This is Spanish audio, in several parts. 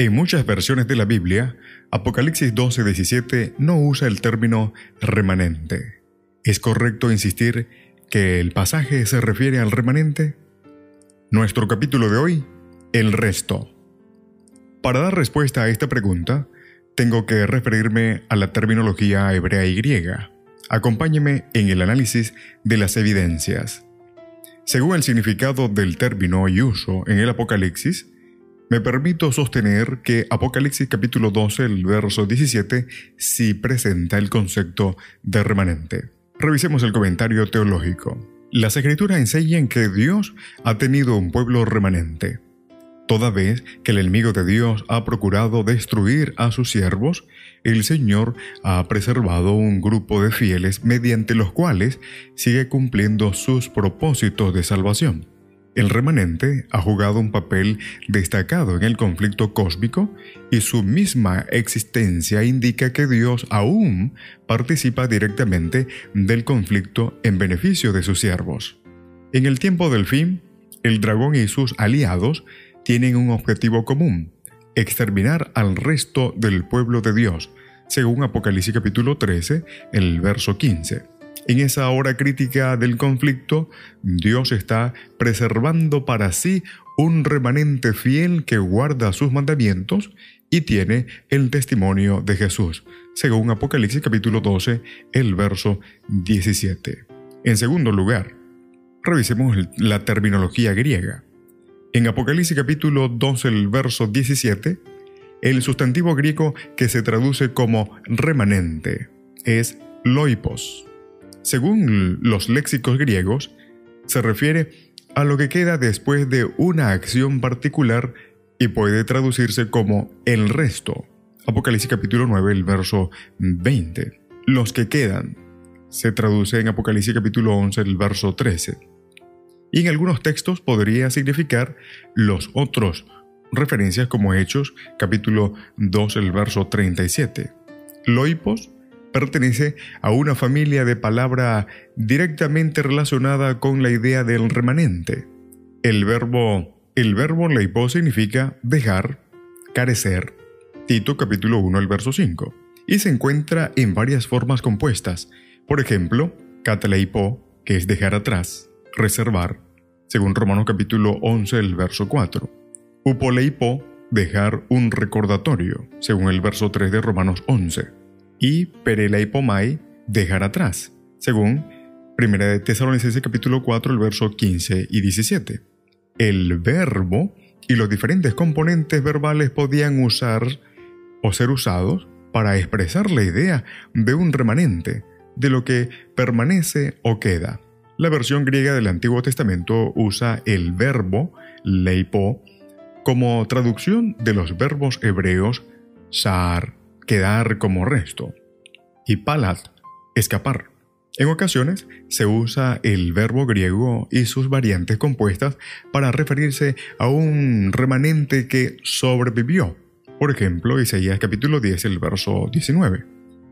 En muchas versiones de la Biblia, Apocalipsis 12:17 no usa el término remanente. ¿Es correcto insistir que el pasaje se refiere al remanente? Nuestro capítulo de hoy, el resto. Para dar respuesta a esta pregunta, tengo que referirme a la terminología hebrea y griega. Acompáñeme en el análisis de las evidencias. Según el significado del término y uso en el Apocalipsis, me permito sostener que Apocalipsis capítulo 12, el verso 17, sí presenta el concepto de remanente. Revisemos el comentario teológico. Las escrituras enseñan que Dios ha tenido un pueblo remanente Toda vez que el enemigo de Dios ha procurado destruir a sus siervos, el Señor ha preservado un grupo de fieles mediante los cuales sigue cumpliendo sus propósitos de salvación. El remanente ha jugado un papel destacado en el conflicto cósmico y su misma existencia indica que Dios aún participa directamente del conflicto en beneficio de sus siervos. En el tiempo del fin, el dragón y sus aliados tienen un objetivo común, exterminar al resto del pueblo de Dios, según Apocalipsis capítulo 13, el verso 15. En esa hora crítica del conflicto, Dios está preservando para sí un remanente fiel que guarda sus mandamientos y tiene el testimonio de Jesús, según Apocalipsis capítulo 12, el verso 17. En segundo lugar, revisemos la terminología griega. En Apocalipsis capítulo 12, el verso 17, el sustantivo griego que se traduce como remanente es loipos. Según los léxicos griegos, se refiere a lo que queda después de una acción particular y puede traducirse como el resto. Apocalipsis capítulo 9, el verso 20. Los que quedan se traduce en Apocalipsis capítulo 11, el verso 13 y en algunos textos podría significar los otros, referencias como Hechos capítulo 2 el verso 37. Loipos pertenece a una familia de palabra directamente relacionada con la idea del remanente. El verbo el verbo leipos significa dejar, carecer. Tito capítulo 1 el verso 5. Y se encuentra en varias formas compuestas. Por ejemplo, cataleipo, que es dejar atrás, reservar, según Romanos capítulo 11, el verso 4. Upoleipo, dejar un recordatorio, según el verso 3 de Romanos 11. Y pereleipomai, dejar atrás, según 1 de Tesalonicenses capítulo 4, el verso 15 y 17. El verbo y los diferentes componentes verbales podían usar o ser usados para expresar la idea de un remanente, de lo que permanece o queda. La versión griega del Antiguo Testamento usa el verbo leipo como traducción de los verbos hebreos sar, quedar como resto, y palat, escapar. En ocasiones se usa el verbo griego y sus variantes compuestas para referirse a un remanente que sobrevivió. Por ejemplo, Isaías capítulo 10, el verso 19.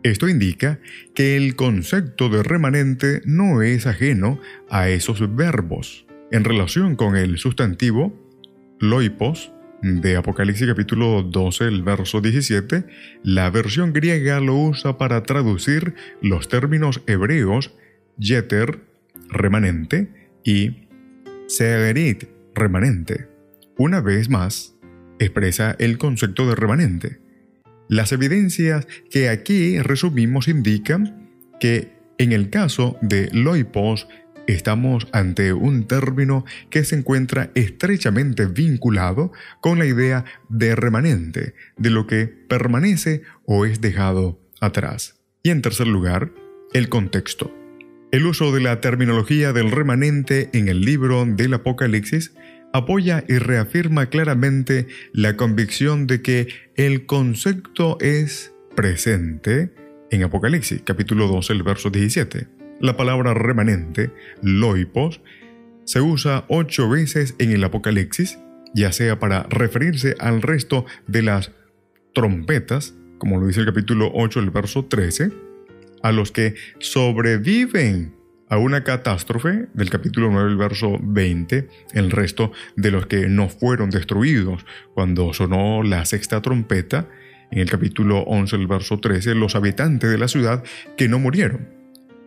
Esto indica que el concepto de remanente no es ajeno a esos verbos. En relación con el sustantivo loipos de Apocalipsis capítulo 12, el verso 17, la versión griega lo usa para traducir los términos hebreos yeter, remanente, y segerit, remanente. Una vez más, expresa el concepto de remanente las evidencias que aquí resumimos indican que en el caso de loipos estamos ante un término que se encuentra estrechamente vinculado con la idea de remanente, de lo que permanece o es dejado atrás. Y en tercer lugar, el contexto. El uso de la terminología del remanente en el libro del Apocalipsis apoya y reafirma claramente la convicción de que el concepto es presente en Apocalipsis, capítulo 12, el verso 17. La palabra remanente, loipos, se usa ocho veces en el Apocalipsis, ya sea para referirse al resto de las trompetas, como lo dice el capítulo 8, el verso 13, a los que sobreviven a una catástrofe del capítulo 9, el verso 20, el resto de los que no fueron destruidos. Cuando sonó la sexta trompeta, en el capítulo 11, el verso 13, los habitantes de la ciudad que no murieron,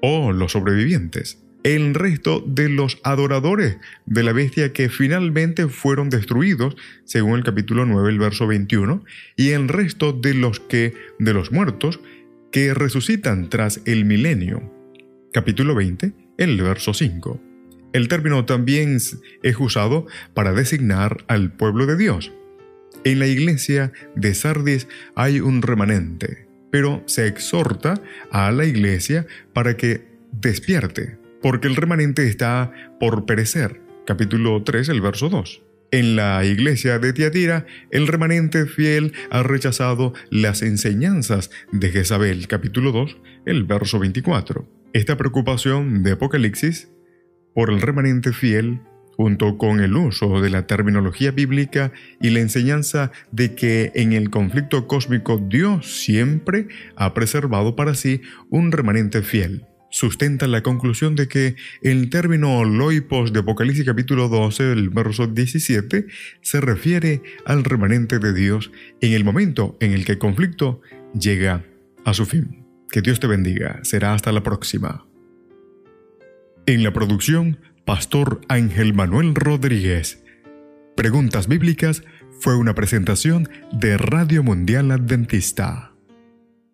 o los sobrevivientes, el resto de los adoradores de la bestia que finalmente fueron destruidos, según el capítulo 9, el verso 21, y el resto de los que de los muertos que resucitan tras el milenio. Capítulo 20, el verso 5. El término también es usado para designar al pueblo de Dios. En la iglesia de Sardis hay un remanente, pero se exhorta a la iglesia para que despierte, porque el remanente está por perecer. Capítulo 3, el verso 2. En la iglesia de Tiatira, el remanente fiel ha rechazado las enseñanzas de Jezabel, capítulo 2, el verso 24. Esta preocupación de Apocalipsis por el remanente fiel, junto con el uso de la terminología bíblica y la enseñanza de que en el conflicto cósmico Dios siempre ha preservado para sí un remanente fiel sustenta la conclusión de que el término loipos de Apocalipsis capítulo 12, el verso 17, se refiere al remanente de Dios en el momento en el que el conflicto llega a su fin. Que Dios te bendiga. Será hasta la próxima. En la producción, Pastor Ángel Manuel Rodríguez. Preguntas Bíblicas fue una presentación de Radio Mundial Adventista.